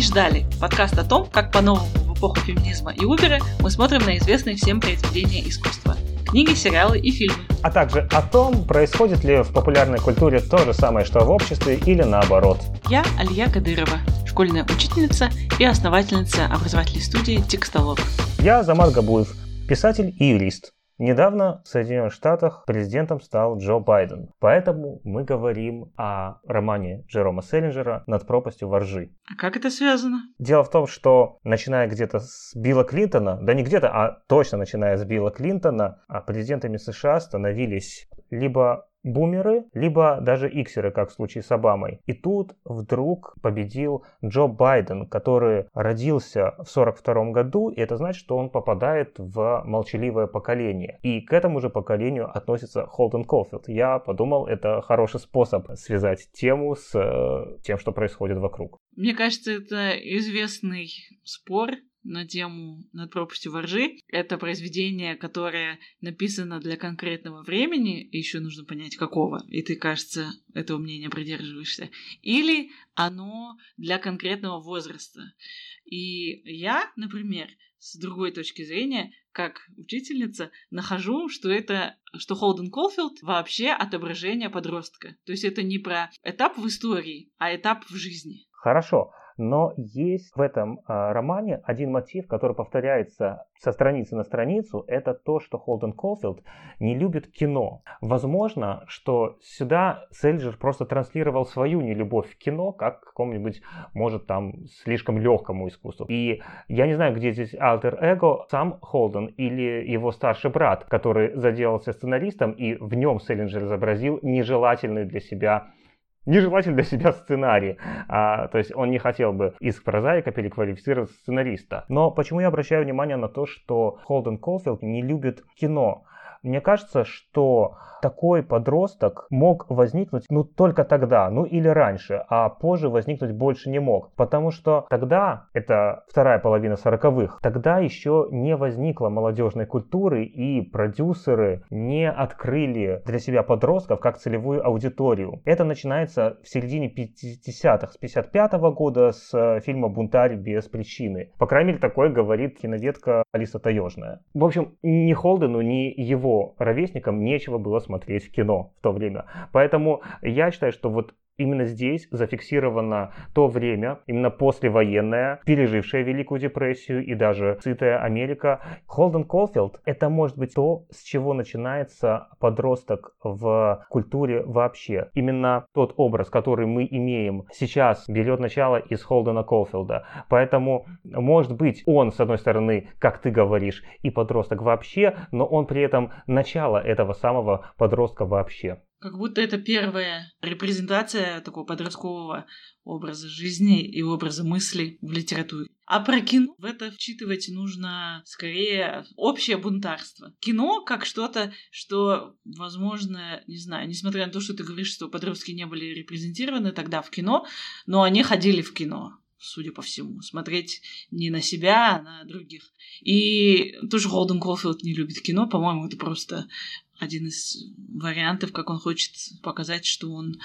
не ждали. Подкаст о том, как по-новому в эпоху феминизма и Убера мы смотрим на известные всем произведения искусства. Книги, сериалы и фильмы. А также о том, происходит ли в популярной культуре то же самое, что в обществе или наоборот. Я Алия Кадырова, школьная учительница и основательница образовательной студии «Текстолог». Я Замат Габуев, писатель и юрист. Недавно в Соединенных Штатах президентом стал Джо Байден, поэтому мы говорим о романе Джерома Селлинджера «Над пропастью воржи». А как это связано? Дело в том, что начиная где-то с Билла Клинтона, да не где-то, а точно начиная с Билла Клинтона, а президентами США становились либо бумеры, либо даже иксеры, как в случае с Обамой. И тут вдруг победил Джо Байден, который родился в 42 году, и это значит, что он попадает в молчаливое поколение. И к этому же поколению относится Холден Колфилд. Я подумал, это хороший способ связать тему с э, тем, что происходит вокруг. Мне кажется, это известный спор на тему «Над пропастью воржи». Это произведение, которое написано для конкретного времени, еще нужно понять, какого, и ты, кажется, этого мнения придерживаешься. Или оно для конкретного возраста. И я, например, с другой точки зрения, как учительница, нахожу, что это, что Холден Колфилд вообще отображение подростка. То есть это не про этап в истории, а этап в жизни. Хорошо. Но есть в этом э, романе один мотив, который повторяется со страницы на страницу. Это то, что Холден Колфилд не любит кино. Возможно, что сюда Сельджер просто транслировал свою нелюбовь к кино, как к какому-нибудь, может, там, слишком легкому искусству. И я не знаю, где здесь альтер-эго, сам Холден или его старший брат, который заделался сценаристом, и в нем Селлинджер изобразил нежелательный для себя нежелательный для себя сценарий. А, то есть он не хотел бы из прозаика переквалифицировать сценариста. Но почему я обращаю внимание на то, что Холден Колфилд не любит кино? Мне кажется, что такой подросток мог возникнуть ну только тогда, ну или раньше, а позже возникнуть больше не мог. Потому что тогда, это вторая половина сороковых, тогда еще не возникло молодежной культуры и продюсеры не открыли для себя подростков как целевую аудиторию. Это начинается в середине 50-х, с 55 -го года с э, фильма «Бунтарь без причины». По крайней мере, такое говорит киноведка Алиса Таежная. В общем, ни Холдену, ни его его ровесникам нечего было смотреть в кино в то время. Поэтому я считаю, что вот Именно здесь зафиксировано то время, именно послевоенное, пережившее Великую депрессию и даже сытая Америка. Холден Колфилд — это может быть то, с чего начинается подросток в культуре вообще. Именно тот образ, который мы имеем сейчас, берет начало из Холдена Колфилда. Поэтому, может быть, он, с одной стороны, как ты говоришь, и подросток вообще, но он при этом начало этого самого подростка вообще. Как будто это первая репрезентация такого подросткового образа жизни и образа мысли в литературе. А про кино в это вчитывать нужно скорее общее бунтарство. Кино как что-то, что, возможно, не знаю, несмотря на то, что ты говоришь, что подростки не были репрезентированы тогда в кино, но они ходили в кино судя по всему, смотреть не на себя, а на других. И тоже Холден Колфилд не любит кино, по-моему, это просто один из вариантов, как он хочет показать, что он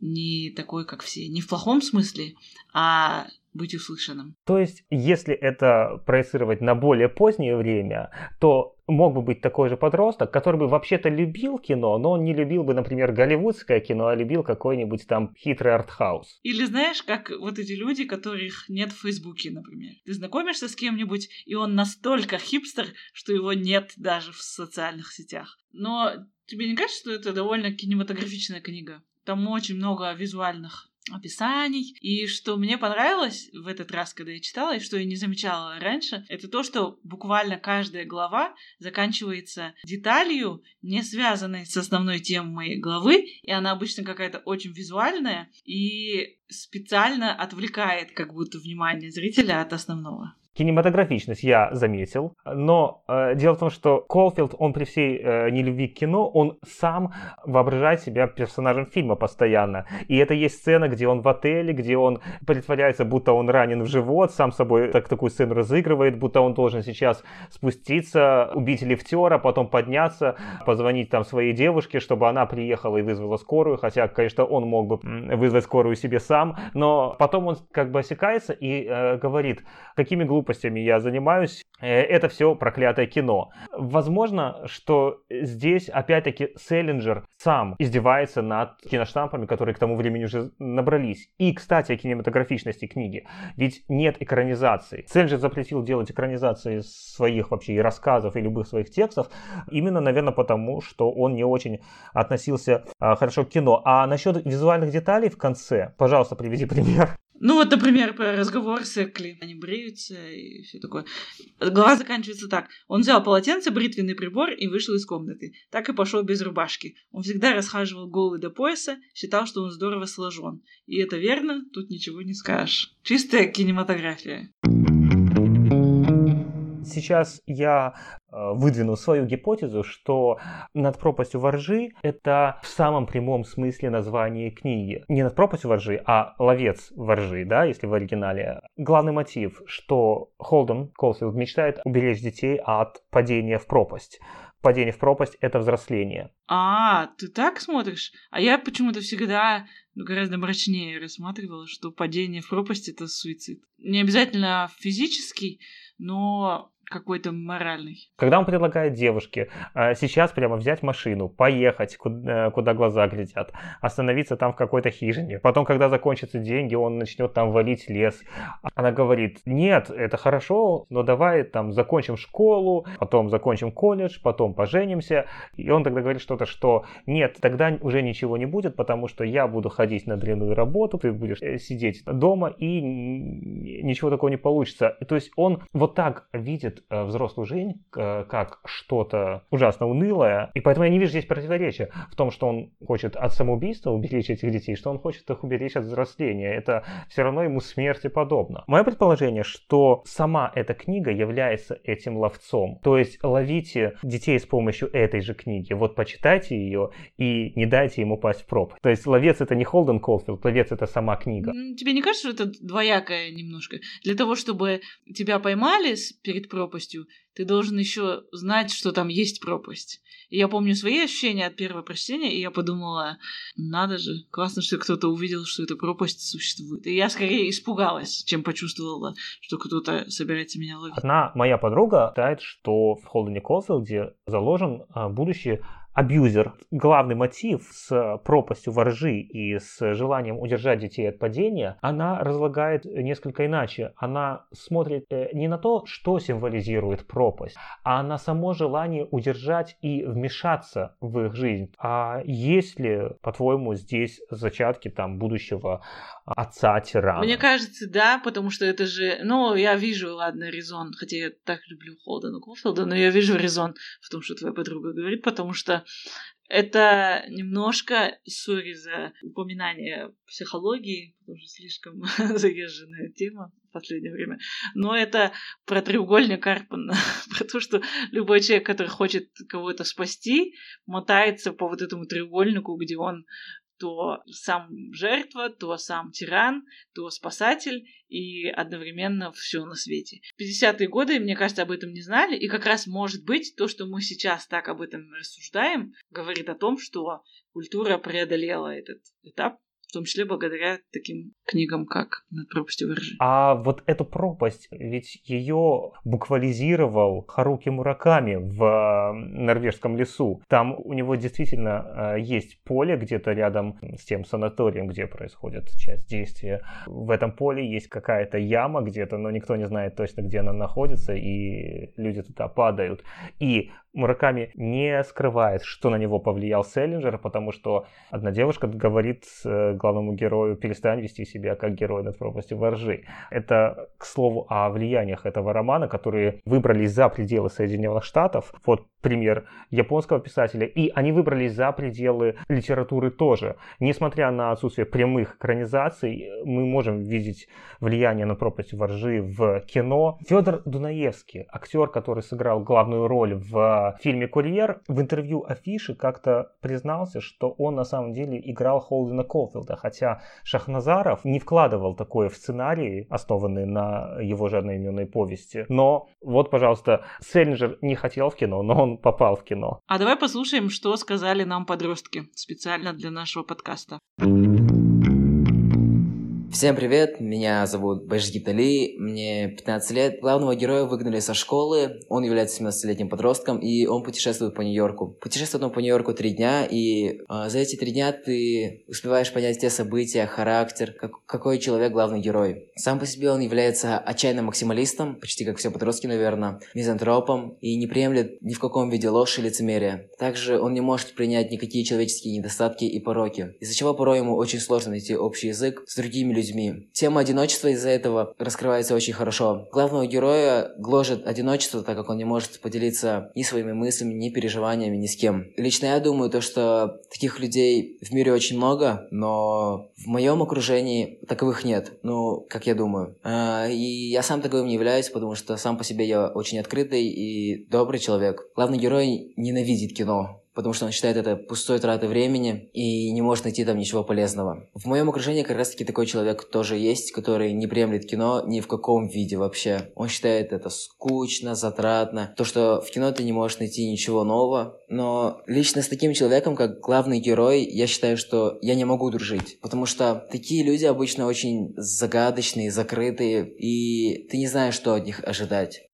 не такой, как все. Не в плохом смысле, а быть услышанным. То есть, если это проецировать на более позднее время, то мог бы быть такой же подросток, который бы вообще-то любил кино, но он не любил бы, например, голливудское кино, а любил какой-нибудь там хитрый артхаус. Или знаешь, как вот эти люди, которых нет в Фейсбуке, например. Ты знакомишься с кем-нибудь, и он настолько хипстер, что его нет даже в социальных сетях. Но тебе не кажется, что это довольно кинематографичная книга? Там очень много визуальных описаний. И что мне понравилось в этот раз, когда я читала, и что я не замечала раньше, это то, что буквально каждая глава заканчивается деталью, не связанной с основной темой главы, и она обычно какая-то очень визуальная и специально отвлекает как будто внимание зрителя от основного. Кинематографичность я заметил, но э, дело в том, что Колфилд, он при всей э, нелюбви к кино, он сам воображает себя персонажем фильма постоянно. И это есть сцена, где он в отеле, где он притворяется, будто он ранен в живот, сам собой так, такую сцену разыгрывает, будто он должен сейчас спуститься, убить лифтера, потом подняться, позвонить там своей девушке, чтобы она приехала и вызвала скорую, хотя, конечно, он мог бы вызвать скорую себе сам, но потом он как бы осекается и э, говорит, какими глупостями я занимаюсь, э, это все проклятое кино. Возможно, что здесь опять-таки Селлинджер сам издевается над киноштампами, которые к тому времени уже набрались. И, кстати, о кинематографичности книги. Ведь нет экранизации. Селлинджер запретил делать экранизации своих вообще и рассказов, и любых своих текстов, именно, наверное, потому, что он не очень относился а, хорошо к кино. А насчет визуальных деталей в конце, пожалуйста, приведи пример. Ну вот, например, про разговор с Экли. Они бреются и все такое. Глава заканчивается так. Он взял полотенце, бритвенный прибор и вышел из комнаты. Так и пошел без рубашки. Он всегда расхаживал голый до пояса, считал, что он здорово сложен. И это верно, тут ничего не скажешь. Чистая кинематография сейчас я э, выдвину свою гипотезу, что над пропастью воржи это в самом прямом смысле название книги. Не над пропастью воржи, а ловец воржи, да, если в оригинале. Главный мотив, что Холден Колфилд мечтает уберечь детей от падения в пропасть падение в пропасть — это взросление. А, ты так смотришь? А я почему-то всегда ну, гораздо мрачнее рассматривала, что падение в пропасть — это суицид. Не обязательно физический, но какой-то моральный. Когда он предлагает девушке э, сейчас прямо взять машину, поехать, куда, э, куда глаза глядят, остановиться там в какой-то хижине, потом, когда закончатся деньги, он начнет там валить лес. Она говорит, нет, это хорошо, но давай там закончим школу, потом закончим колледж, потом поженимся. И он тогда говорит что-то, что нет, тогда уже ничего не будет, потому что я буду ходить на длинную работу, ты будешь э, сидеть дома, и ничего такого не получится. То есть он вот так видит Э, взрослую жизнь как что-то ужасно унылое. И поэтому я не вижу здесь противоречия в том, что он хочет от самоубийства уберечь этих детей, что он хочет их уберечь от взросления. Это все равно ему смерти подобно. Мое предположение, что сама эта книга является этим ловцом. То есть ловите детей с помощью этой же книги. Вот почитайте ее и не дайте ему упасть в пропасть. То есть ловец это не Холден Колфилд, ловец это сама книга. Тебе не кажется, что это двоякое немножко? Для того, чтобы тебя поймали перед пропастью, пропастью, ты должен еще знать, что там есть пропасть. И я помню свои ощущения от первого прочтения, и я подумала, надо же, классно, что кто-то увидел, что эта пропасть существует. И я скорее испугалась, чем почувствовала, что кто-то собирается меня ловить. Одна моя подруга считает, что в Холдене Колфилде заложен а, будущий абьюзер. Главный мотив с пропастью воржи и с желанием удержать детей от падения, она разлагает несколько иначе. Она смотрит э, не на то, что символизирует пропасть, а на само желание удержать и вмешаться в их жизнь. А есть ли, по-твоему, здесь зачатки там будущего отца тирана? Мне кажется, да, потому что это же... Ну, я вижу, ладно, резон, хотя я так люблю Холдена Кофилда, но я вижу резон в том, что твоя подруга говорит, потому что это немножко, сори за упоминание психологии, потому что слишком заезженная тема в последнее время, но это про треугольник Карпмана, про то, что любой человек, который хочет кого-то спасти, мотается по вот этому треугольнику, где он то сам жертва, то сам тиран, то спасатель и одновременно все на свете. В 50-е годы, мне кажется, об этом не знали, и как раз может быть то, что мы сейчас так об этом рассуждаем, говорит о том, что культура преодолела этот этап в том числе благодаря таким книгам, как «Над пропастью воржи». А вот эту пропасть, ведь ее буквализировал Харуки Мураками в норвежском лесу. Там у него действительно э, есть поле где-то рядом с тем санаторием, где происходит часть действия. В этом поле есть какая-то яма где-то, но никто не знает точно, где она находится, и люди туда падают. И Мураками не скрывает, что на него повлиял Селлинджер, потому что одна девушка говорит э, главному герою «перестань вести себя как герой над пропастью воржи». Это, к слову, о влияниях этого романа, которые выбрались за пределы Соединенных Штатов. Вот пример японского писателя. И они выбрались за пределы литературы тоже. Несмотря на отсутствие прямых экранизаций, мы можем видеть влияние на пропасть воржи в кино. Федор Дунаевский, актер, который сыграл главную роль в фильме «Курьер», в интервью Афиши как-то признался, что он на самом деле играл Холдена Колфилда, хотя Шахназаров не вкладывал такое в сценарий, основанный на его же одноименной повести. Но вот, пожалуйста, Селлинджер не хотел в кино, но он попал в кино. А давай послушаем, что сказали нам подростки специально для нашего подкаста. Всем привет, меня зовут Бэшгит Али, мне 15 лет. Главного героя выгнали со школы, он является 17-летним подростком, и он путешествует по Нью-Йорку. Путешествует он по Нью-Йорку три дня, и э, за эти три дня ты успеваешь понять те события, характер, как, какой человек главный герой. Сам по себе он является отчаянным максималистом, почти как все подростки, наверное, мизантропом, и не приемлет ни в каком виде ложь и лицемерие. Также он не может принять никакие человеческие недостатки и пороки, из-за чего порой ему очень сложно найти общий язык с другими людьми людьми. Тема одиночества из-за этого раскрывается очень хорошо. Главного героя гложет одиночество, так как он не может поделиться ни своими мыслями, ни переживаниями, ни с кем. Лично я думаю, то, что таких людей в мире очень много, но в моем окружении таковых нет. Ну, как я думаю. А, и я сам таковым не являюсь, потому что сам по себе я очень открытый и добрый человек. Главный герой ненавидит кино потому что он считает это пустой тратой времени и не может найти там ничего полезного. В моем окружении как раз-таки такой человек тоже есть, который не приемлет кино ни в каком виде вообще. Он считает это скучно, затратно, то, что в кино ты не можешь найти ничего нового. Но лично с таким человеком, как главный герой, я считаю, что я не могу дружить, потому что такие люди обычно очень загадочные, закрытые, и ты не знаешь, что от них ожидать.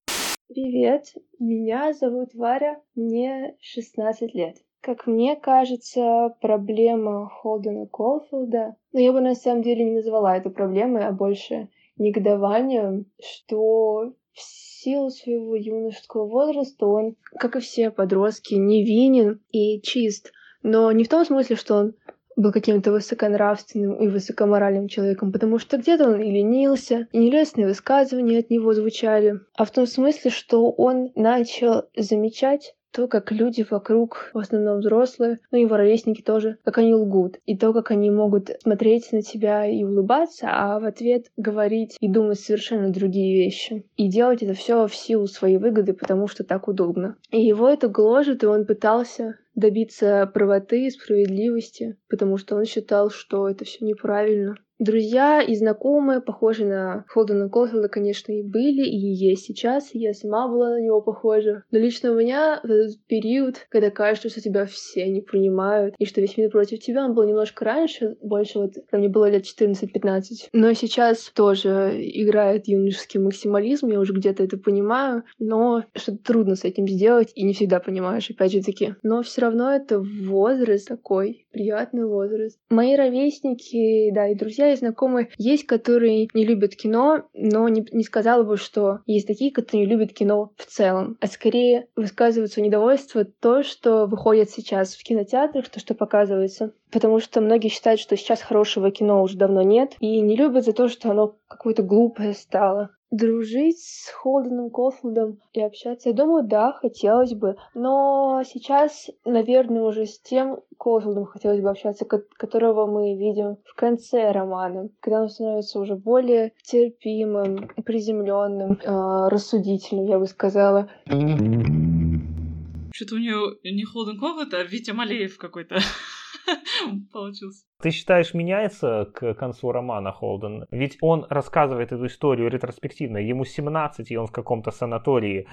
Привет, меня зовут Варя, мне 16 лет. Как мне кажется, проблема Холдена Колфилда, но я бы на самом деле не назвала это проблемой, а больше негодованием, что в силу своего юношеского возраста он, как и все подростки, невинен и чист. Но не в том смысле, что он был каким-то высоконравственным и высокоморальным человеком, потому что где-то он и ленился, и нелестные высказывания от него звучали, а в том смысле, что он начал замечать то, как люди вокруг, в основном взрослые, ну его ровесники тоже, как они лгут, и то, как они могут смотреть на тебя и улыбаться, а в ответ говорить и думать совершенно другие вещи. И делать это все в силу своей выгоды, потому что так удобно. И его это гложет, и он пытался добиться правоты и справедливости, потому что он считал, что это все неправильно. Друзья и знакомые, похожие на Холдена Колфилда, конечно, и были, и есть сейчас, и я сама была на него похожа. Но лично у меня в этот период, когда кажется, что тебя все не понимают, и что весь мир против тебя, он был немножко раньше, больше вот, когда мне было лет 14-15. Но сейчас тоже играет юношеский максимализм, я уже где-то это понимаю, но что-то трудно с этим сделать, и не всегда понимаешь, опять же таки. Но все равно это возраст такой, приятный возраст. Мои ровесники, да, и друзья и знакомые есть, которые не любят кино, но не, не сказала бы, что есть такие, которые не любят кино в целом, а скорее высказывают недовольство то, что выходит сейчас в кинотеатрах, то, что показывается. Потому что многие считают, что сейчас хорошего кино уже давно нет, и не любят за то, что оно какое-то глупое стало дружить с Холденом Колфилдом и общаться? Я думаю, да, хотелось бы. Но сейчас, наверное, уже с тем Колфилдом хотелось бы общаться, которого мы видим в конце романа, когда он становится уже более терпимым, приземленным, э, рассудительным, я бы сказала. Что-то у нее не Холден Колфилд, а Витя Малеев какой-то. получился. Ты считаешь, меняется к концу романа Холден? Ведь он рассказывает эту историю ретроспективно. Ему 17, и он в каком-то санатории,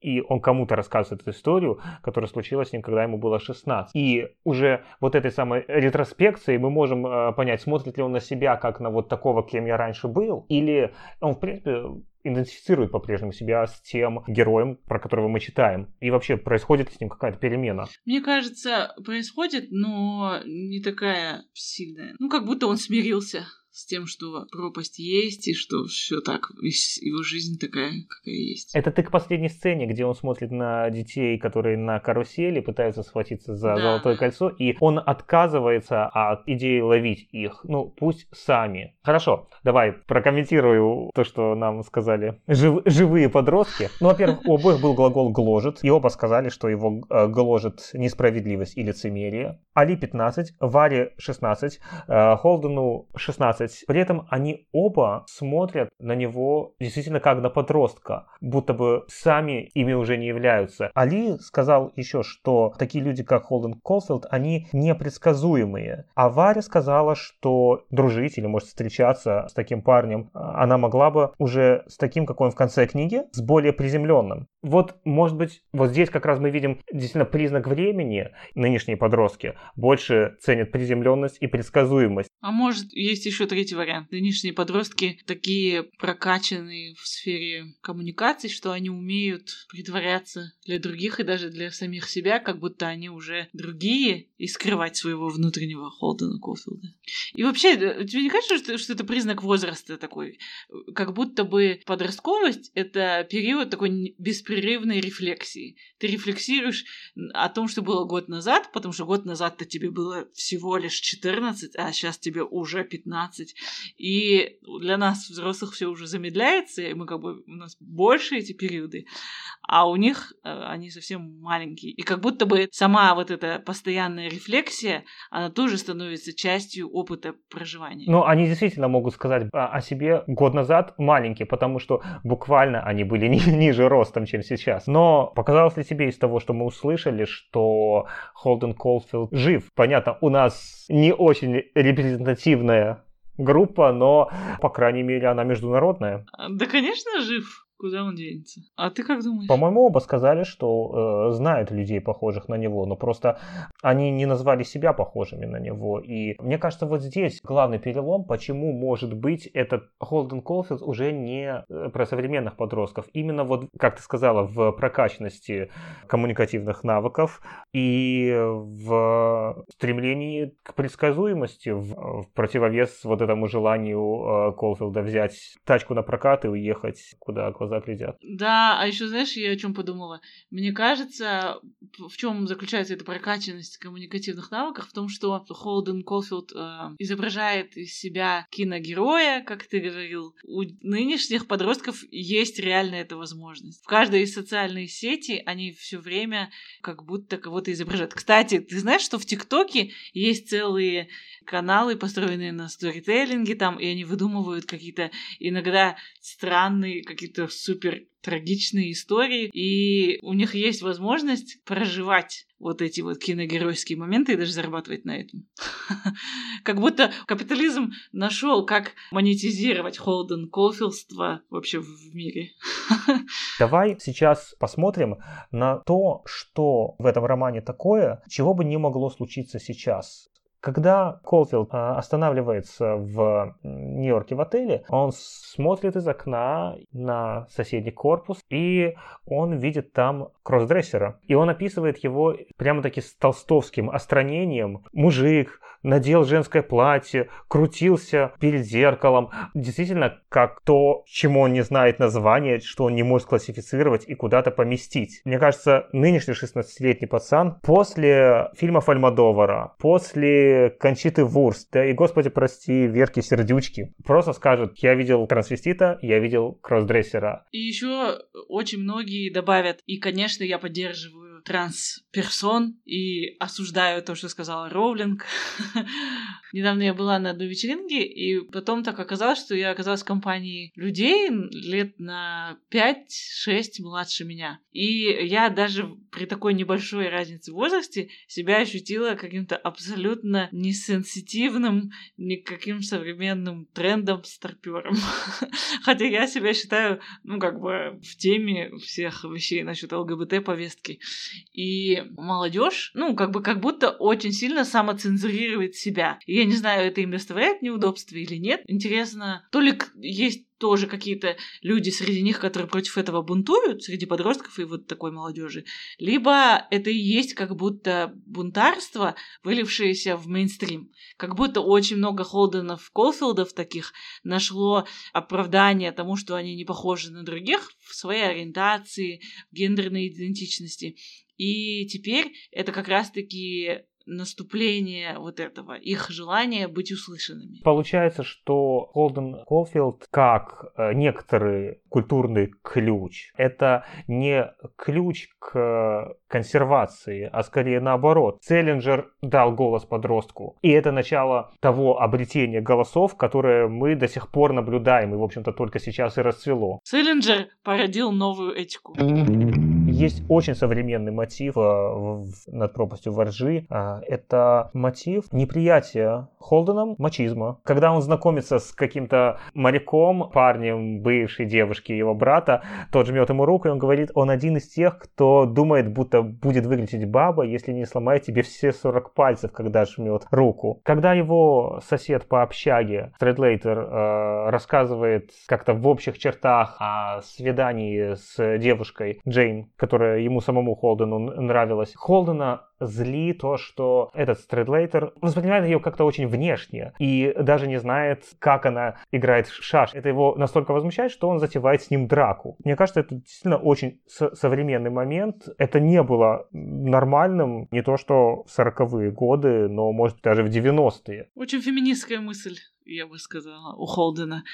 и он кому-то рассказывает эту историю, которая случилась с ним, когда ему было 16. И уже вот этой самой ретроспекцией мы можем э, понять, смотрит ли он на себя как на вот такого, кем я раньше был, или он, в принципе, идентифицирует по-прежнему себя с тем героем, про которого мы читаем. И вообще, происходит с ним какая-то перемена? Мне кажется, происходит, но не такая сильная. Ну, как будто он смирился с тем, что пропасть есть, и что все так, его жизнь такая, какая есть. Это ты к последней сцене, где он смотрит на детей, которые на карусели пытаются схватиться за да. золотое кольцо, и он отказывается от идеи ловить их. Ну, пусть сами. Хорошо, давай прокомментирую то, что нам сказали жив, живые подростки. Ну, во-первых, у обоих был глагол «гложет», и оба сказали, что его э, гложет несправедливость и лицемерие. Али 15, Варе 16, э, Холдену 16. При этом они оба смотрят на него действительно как на подростка, будто бы сами ими уже не являются. Али сказал еще, что такие люди, как Холден Колфилд, они непредсказуемые. А Варя сказала, что дружить или, может, встречаться с таким парнем э, она могла бы уже с таким, какой он в конце книги, с более приземленным. Вот, может быть, вот здесь как раз мы видим действительно признак времени нынешние подростки больше ценят приземленность и предсказуемость. А может, есть еще третий вариант. Нынешние подростки такие прокачанные в сфере коммуникаций, что они умеют притворяться для других и даже для самих себя, как будто они уже другие, и скрывать своего внутреннего Холдена Кофилда. И вообще, тебе не кажется, что, что это признак возраста такой? Как будто бы подростковость — это период такой беспрерывной рефлексии. Ты рефлексируешь о том, что было год назад, потому что год назад-то тебе было всего лишь 14, а сейчас тебе уже 15. И для нас, взрослых, все уже замедляется, и мы как бы, у нас больше эти периоды, а у них э, они совсем маленькие. И как будто бы сама вот эта постоянная рефлексия, она тоже становится частью опыта проживания. Ну, они действительно могут сказать о себе год назад маленькие, потому что буквально они были ни, ниже ростом, чем сейчас. Но показалось ли тебе из того, что мы услышали, что Холден Колфилд жив? Понятно, у нас не очень репрезентативная группа, но, по крайней мере, она международная. Да, конечно, жив. Куда он денется? А ты как думаешь? По-моему, оба сказали, что э, знают людей, похожих на него, но просто они не назвали себя похожими на него. И мне кажется, вот здесь главный перелом, почему, может быть, этот Холден Колфилд уже не э, про современных подростков. Именно вот, как ты сказала, в прокачанности коммуникативных навыков и в стремлении к предсказуемости, в, в противовес вот этому желанию э, Колфилда взять тачку на прокат и уехать куда глаза глаза глядят. Да, а еще знаешь, я о чем подумала? Мне кажется, в чем заключается эта прокачанность коммуникативных навыков, в том, что Холден Колфилд э, изображает из себя киногероя, как ты говорил. У нынешних подростков есть реально эта возможность. В каждой из социальной сети они все время как будто кого-то изображают. Кстати, ты знаешь, что в ТикТоке есть целые каналы, построенные на сторителлинге там, и они выдумывают какие-то иногда странные, какие-то супер трагичные истории, и у них есть возможность проживать вот эти вот киногеройские моменты и даже зарабатывать на этом. Как будто капитализм нашел, как монетизировать Холден Колфилдство вообще в мире. Давай сейчас посмотрим на то, что в этом романе такое, чего бы не могло случиться сейчас. Когда Колфилд а, останавливается в Нью-Йорке в отеле, он смотрит из окна на соседний корпус, и он видит там кроссдрессера. И он описывает его прямо-таки с толстовским остранением. Мужик, надел женское платье, крутился перед зеркалом. Действительно, как то, чему он не знает название, что он не может классифицировать и куда-то поместить. Мне кажется, нынешний 16-летний пацан после фильма Альмадовара, после Кончиты Вурст, да и, господи, прости, Верки Сердючки, просто скажет, я видел трансвестита, я видел кроссдрессера. И еще очень многие добавят, и, конечно, я поддерживаю трансперсон и осуждаю то, что сказала Роулинг. Недавно я была на одной вечеринке, и потом так оказалось, что я оказалась в компании людей лет на 5-6 младше меня. И я даже при такой небольшой разнице в возрасте себя ощутила каким-то абсолютно несенситивным, никаким современным трендом старпером. Хотя я себя считаю, ну, как бы в теме всех вещей насчет ЛГБТ-повестки. И молодежь, ну, как бы как будто очень сильно самоцензурирует себя. И я не знаю, это им доставляет неудобства или нет. Интересно, то ли есть тоже какие-то люди среди них, которые против этого бунтуют, среди подростков и вот такой молодежи, либо это и есть как будто бунтарство, вылившееся в мейнстрим. Как будто очень много Холденов, Колфилдов таких нашло оправдание тому, что они не похожи на других в своей ориентации, в гендерной идентичности. И теперь это как раз-таки наступление вот этого, их желания быть услышанными. Получается, что Холден Колфилд как э, некоторый культурный ключ, это не ключ к консервации, а скорее наоборот. Селлинджер дал голос подростку. И это начало того обретения голосов, которое мы до сих пор наблюдаем, и, в общем-то, только сейчас и расцвело. Селлинджер породил новую этику. Есть очень современный мотив э, над пропастью воржи. А, это мотив неприятия Холденом мачизма. Когда он знакомится с каким-то моряком, парнем бывшей девушки его брата, тот жмет ему руку, и он говорит, он один из тех, кто думает, будто будет выглядеть баба, если не сломает тебе все 40 пальцев, когда жмет руку. Когда его сосед по общаге, Стрэдлейтер, э, рассказывает как-то в общих чертах о свидании с девушкой Джейн, которая ему самому Холдену нравилась, Холдена зли то, что этот Стрэдлейтер воспринимает ее как-то очень внешне и даже не знает, как она играет в шаш. Это его настолько возмущает, что он затевает с ним драку. Мне кажется, это действительно очень современный момент. Это не было нормальным не то что в 40-е годы, но, может, даже в 90-е. Очень феминистская мысль, я бы сказала, у Холдена.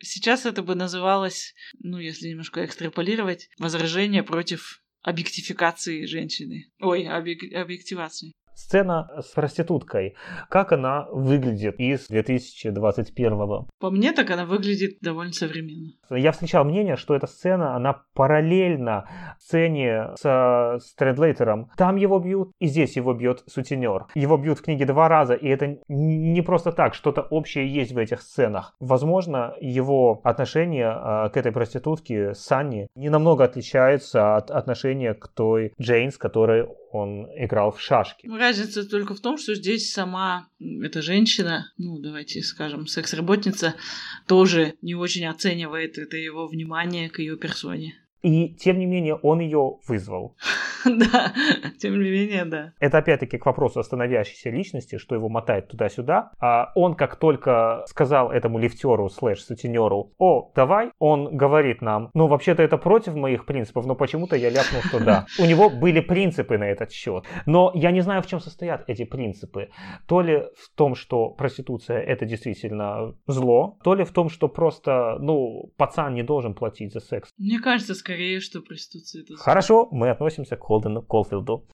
Сейчас это бы называлось, ну, если немножко экстраполировать, возражение против объектификации женщины. Ой, объек- объективации. Сцена с проституткой. Как она выглядит из 2021-го? По мне, так она выглядит довольно современно. Я встречал мнение, что эта сцена, она параллельна сцене с Стрэдлейтером. Там его бьют, и здесь его бьет сутенер. Его бьют в книге два раза, и это не просто так, что-то общее есть в этих сценах. Возможно, его отношение а, к этой проститутке Санни не намного отличается от отношения к той Джейн, с которой он играл в шашки. Разница только в том, что здесь сама эта женщина, ну, давайте скажем, секс-работница, тоже не очень оценивает это его внимание к ее персоне. И, тем не менее, он ее вызвал. Да, тем не менее, да. Это опять-таки к вопросу о становящейся личности, что его мотает туда-сюда. А он как только сказал этому лифтеру слэш сутенеру, о, давай, он говорит нам, ну вообще-то это против моих принципов, но почему-то я ляпнул, что да. У него были принципы на этот счет. Но я не знаю, в чем состоят эти принципы. То ли в том, что проституция это действительно зло, то ли в том, что просто, ну, пацан не должен платить за секс. Мне кажется, скорее, что проституция это. Хорошо, мы относимся к Холдену Колфилду.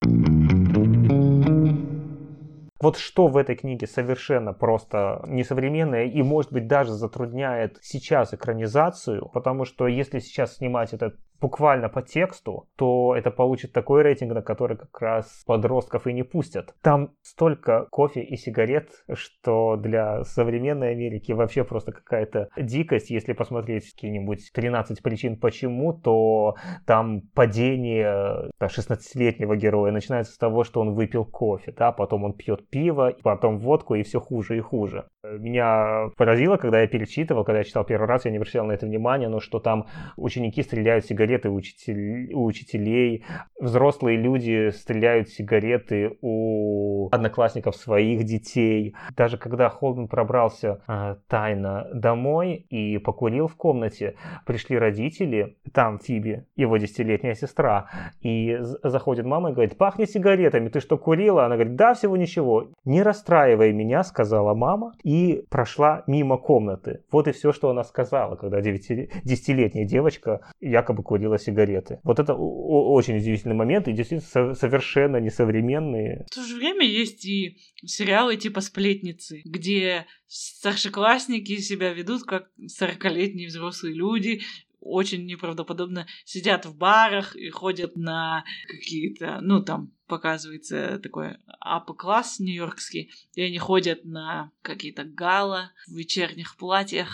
Вот что в этой книге совершенно просто несовременное и, может быть, даже затрудняет сейчас экранизацию, потому что если сейчас снимать этот буквально по тексту, то это получит такой рейтинг, на который как раз подростков и не пустят. Там столько кофе и сигарет, что для современной Америки вообще просто какая-то дикость. Если посмотреть какие-нибудь 13 причин почему, то там падение 16-летнего героя начинается с того, что он выпил кофе, да, потом он пьет пиво, потом водку и все хуже и хуже. Меня поразило, когда я перечитывал, когда я читал первый раз, я не обращал на это внимания, но что там ученики стреляют сигареты сигареты у, учитель, у учителей, взрослые люди стреляют сигареты у одноклассников своих детей. Даже когда Холден пробрался э, тайно домой и покурил в комнате, пришли родители, там Фиби, его десятилетняя сестра, и заходит мама и говорит, пахнет сигаретами, ты что, курила? Она говорит, да, всего ничего. Не расстраивай меня, сказала мама, и прошла мимо комнаты. Вот и все, что она сказала, когда десятилетняя девочка якобы курила курила сигареты. Вот это очень удивительный момент и действительно совершенно несовременные. В то же время есть и сериалы типа «Сплетницы», где старшеклассники себя ведут как 40-летние взрослые люди, очень неправдоподобно сидят в барах и ходят на какие-то, ну там показывается такой апп-класс нью-йоркский, и они ходят на какие-то гала в вечерних платьях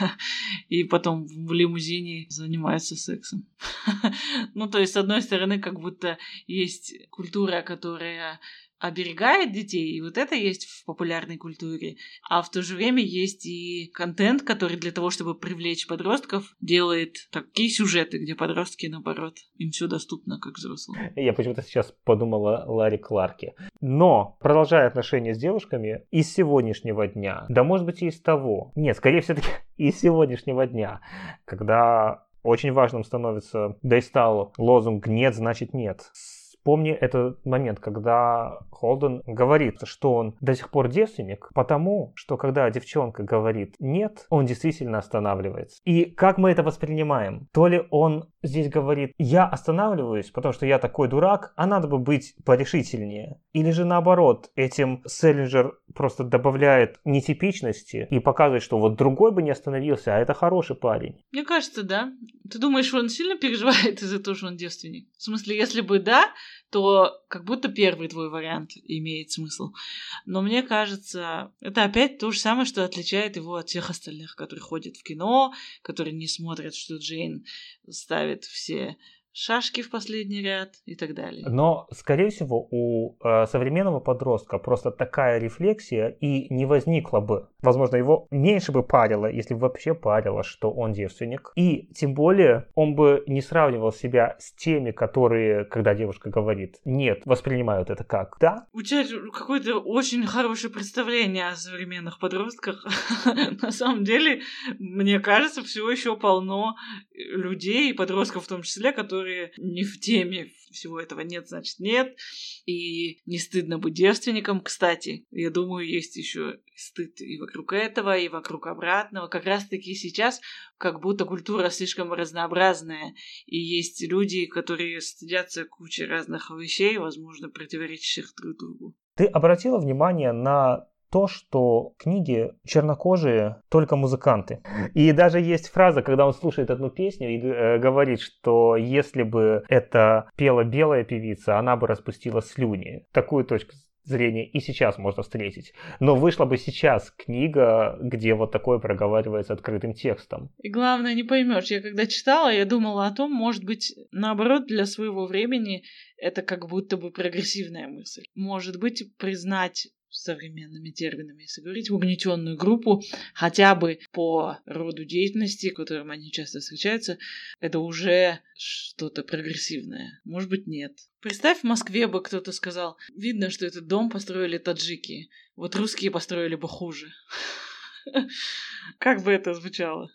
и потом в лимузине занимаются сексом. ну, то есть, с одной стороны, как будто есть культура, которая оберегает детей, и вот это есть в популярной культуре. А в то же время есть и контент, который для того, чтобы привлечь подростков, делает такие сюжеты, где подростки, наоборот, им все доступно, как взрослым. Я почему-то сейчас подумала Ларри Кларке. Но, продолжая отношения с девушками, из сегодняшнего дня, да может быть и из того, нет, скорее все-таки из сегодняшнего дня, когда очень важным становится, да и стал лозунг «нет, значит нет». Помни этот момент, когда Холден говорит, что он до сих пор девственник, потому что когда девчонка говорит «нет», он действительно останавливается. И как мы это воспринимаем? То ли он здесь говорит «я останавливаюсь, потому что я такой дурак, а надо бы быть порешительнее». Или же наоборот, этим Селлинджер просто добавляет нетипичности и показывает, что вот другой бы не остановился, а это хороший парень. Мне кажется, да. Ты думаешь, он сильно переживает из-за того, что он девственник? В смысле, если бы да, то как будто первый твой вариант имеет смысл. Но мне кажется, это опять то же самое, что отличает его от всех остальных, которые ходят в кино, которые не смотрят, что Джейн ставит все шашки в последний ряд и так далее. Но, скорее всего, у э, современного подростка просто такая рефлексия и не возникла бы. Возможно, его меньше бы парило, если вообще парило, что он девственник. И тем более он бы не сравнивал себя с теми, которые, когда девушка говорит «нет», воспринимают это как «да». У тебя какое-то очень хорошее представление о современных подростках. На самом деле, мне кажется, все еще полно людей, подростков в том числе, которые не в теме всего этого нет, значит нет. И не стыдно быть девственником. Кстати, я думаю, есть еще стыд и вокруг этого, и вокруг обратного. Как раз-таки сейчас как будто культура слишком разнообразная, и есть люди, которые стыдятся кучи разных вещей, возможно, противоречащих друг другу. Ты обратила внимание на то, что книги чернокожие только музыканты. И даже есть фраза, когда он слушает одну песню и э, говорит, что если бы это пела белая певица, она бы распустила слюни. Такую точку зрения и сейчас можно встретить. Но вышла бы сейчас книга, где вот такое проговаривается открытым текстом. И главное, не поймешь. Я когда читала, я думала о том, может быть, наоборот, для своего времени это как будто бы прогрессивная мысль. Может быть, признать современными терминами, если говорить, угнетенную группу, хотя бы по роду деятельности, которым они часто встречаются, это уже что-то прогрессивное. Может быть, нет. Представь, в Москве бы кто-то сказал, видно, что этот дом построили таджики, вот русские построили бы хуже. Как бы это звучало?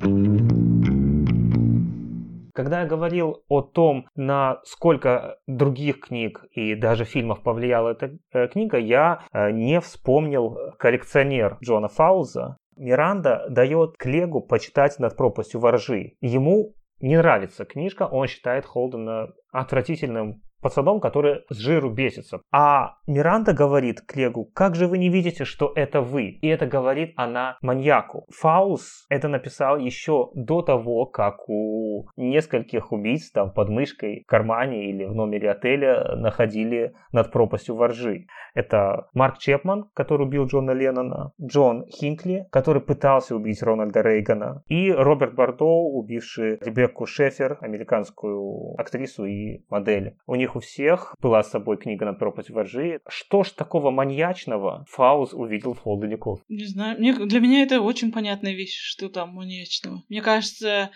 Когда я говорил о том, на сколько других книг и даже фильмов повлияла эта э, книга, я э, не вспомнил коллекционер Джона Фауза. Миранда дает Клегу почитать над пропастью воржи. Ему не нравится книжка, он считает Холдена отвратительным пацаном, который с жиру бесится. А Миранда говорит Клегу, как же вы не видите, что это вы? И это говорит она маньяку. Фаус это написал еще до того, как у нескольких убийц там под мышкой, в кармане или в номере отеля находили над пропастью воржи. Это Марк Чепман, который убил Джона Леннона, Джон Хинкли, который пытался убить Рональда Рейгана, и Роберт Бардо, убивший Ребекку Шефер, американскую актрису и модель. У них у всех была с собой книга «Над пропастью воржи». Что ж такого маньячного Фауз увидел в Холдене Не знаю, мне, для меня это очень понятная вещь, что там маньячного. Мне кажется,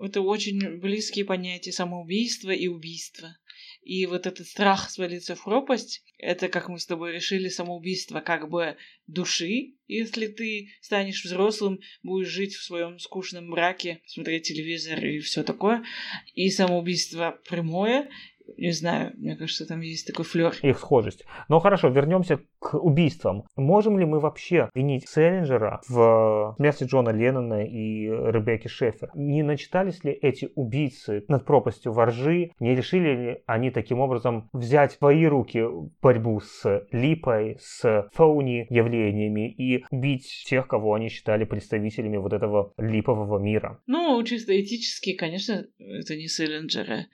это очень близкие понятия самоубийства и убийства. И вот этот страх свалиться в пропасть, это, как мы с тобой решили, самоубийство как бы души, если ты станешь взрослым, будешь жить в своем скучном браке, смотреть телевизор и все такое. И самоубийство прямое, не знаю, мне кажется, там есть такой флер. Их схожесть. Но хорошо, вернемся к убийствам. Можем ли мы вообще винить Селлинджера в смерти Джона Леннона и Ребекки Шефер? Не начитались ли эти убийцы над пропастью воржи? Не решили ли они таким образом взять в свои руки борьбу с липой, с фауни явлениями и убить тех, кого они считали представителями вот этого липового мира? Ну, чисто этически, конечно, это не Селлинджера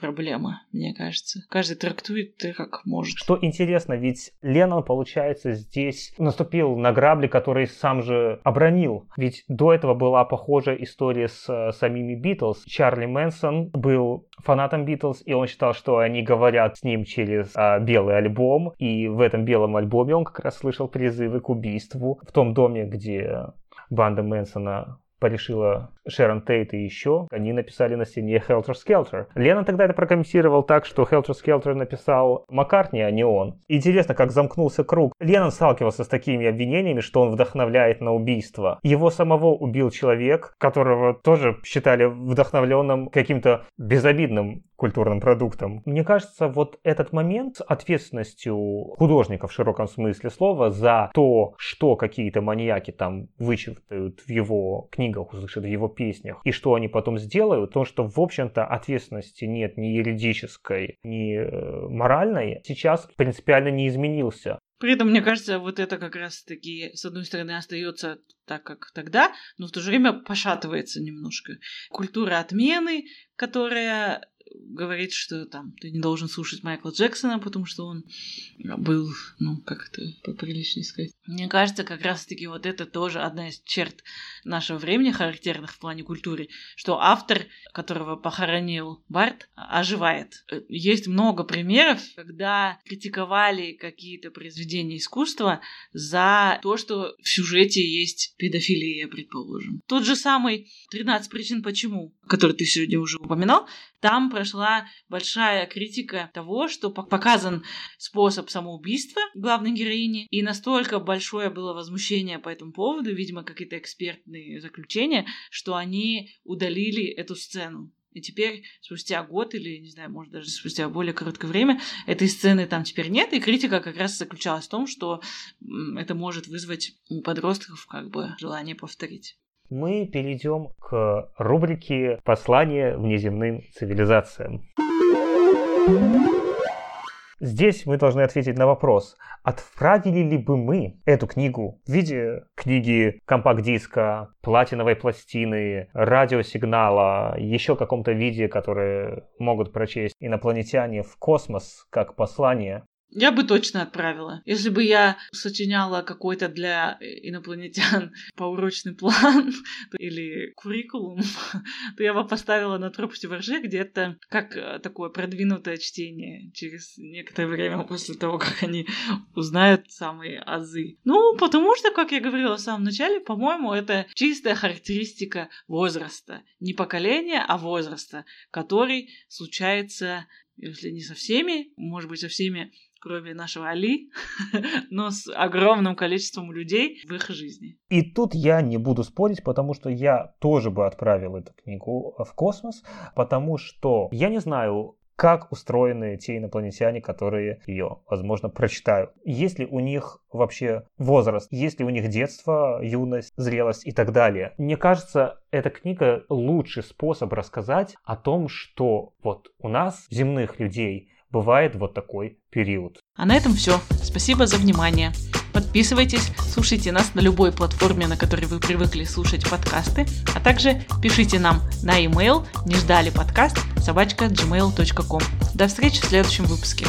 проблема мне кажется. Каждый трактует как может. Что интересно, ведь Леннон, получается, здесь наступил на грабли, которые сам же обронил. Ведь до этого была похожая история с э, самими Битлз. Чарли Мэнсон был фанатом Битлз, и он считал, что они говорят с ним через а, белый альбом, и в этом белом альбоме он как раз слышал призывы к убийству в том доме, где банда Мэнсона порешила Шерон Тейт и еще, они написали на стене Helter Skelter. Лена тогда это прокомментировал так, что Helter Skelter написал Маккартни, а не он. Интересно, как замкнулся круг. Леннон сталкивался с такими обвинениями, что он вдохновляет на убийство. Его самого убил человек, которого тоже считали вдохновленным каким-то безобидным культурным продуктом. Мне кажется, вот этот момент с ответственностью художника в широком смысле слова за то, что какие-то маньяки там вычитают в его книгах, услышат в его песнях, и что они потом сделают, то, что, в общем-то, ответственности нет ни юридической, ни э, моральной, сейчас принципиально не изменился. При этом, мне кажется, вот это как раз-таки, с одной стороны, остается так, как тогда, но в то же время пошатывается немножко. Культура отмены, которая говорит, что там ты не должен слушать Майкла Джексона, потому что он был, ну, как это поприличнее сказать. Мне кажется, как раз-таки вот это тоже одна из черт нашего времени, характерных в плане культуры, что автор, которого похоронил Барт, оживает. Есть много примеров, когда критиковали какие-то произведения искусства за то, что в сюжете есть педофилия, предположим. Тот же самый «13 причин почему», который ты сегодня уже упоминал, там прошла большая критика того, что показан способ самоубийства главной героини, и настолько большое было возмущение по этому поводу, видимо, какие-то экспертные заключения, что они удалили эту сцену. И теперь, спустя год или, не знаю, может, даже спустя более короткое время, этой сцены там теперь нет, и критика как раз заключалась в том, что это может вызвать у подростков как бы желание повторить мы перейдем к рубрике «Послание внеземным цивилизациям». Здесь мы должны ответить на вопрос, отправили ли бы мы эту книгу в виде книги компакт-диска, платиновой пластины, радиосигнала, еще каком-то виде, которые могут прочесть инопланетяне в космос как послание я бы точно отправила. Если бы я сочиняла какой-то для инопланетян поурочный план или куррикулум, то я бы поставила на тропости ворже где-то как э, такое продвинутое чтение через некоторое время после того, как они узнают самые азы. Ну, потому что, как я говорила в самом начале, по-моему, это чистая характеристика возраста. Не поколения, а возраста, который случается если не со всеми, может быть, со всеми кроме нашего Али, но с огромным количеством людей в их жизни. И тут я не буду спорить, потому что я тоже бы отправил эту книгу в космос, потому что я не знаю, как устроены те инопланетяне, которые ее, возможно, прочитают. Есть ли у них вообще возраст, есть ли у них детство, юность, зрелость и так далее. Мне кажется, эта книга лучший способ рассказать о том, что вот у нас, земных людей, бывает вот такой период. А на этом все. Спасибо за внимание. Подписывайтесь, слушайте нас на любой платформе, на которой вы привыкли слушать подкасты, а также пишите нам на e-mail не ждали подкаст собачка gmail.com. До встречи в следующем выпуске.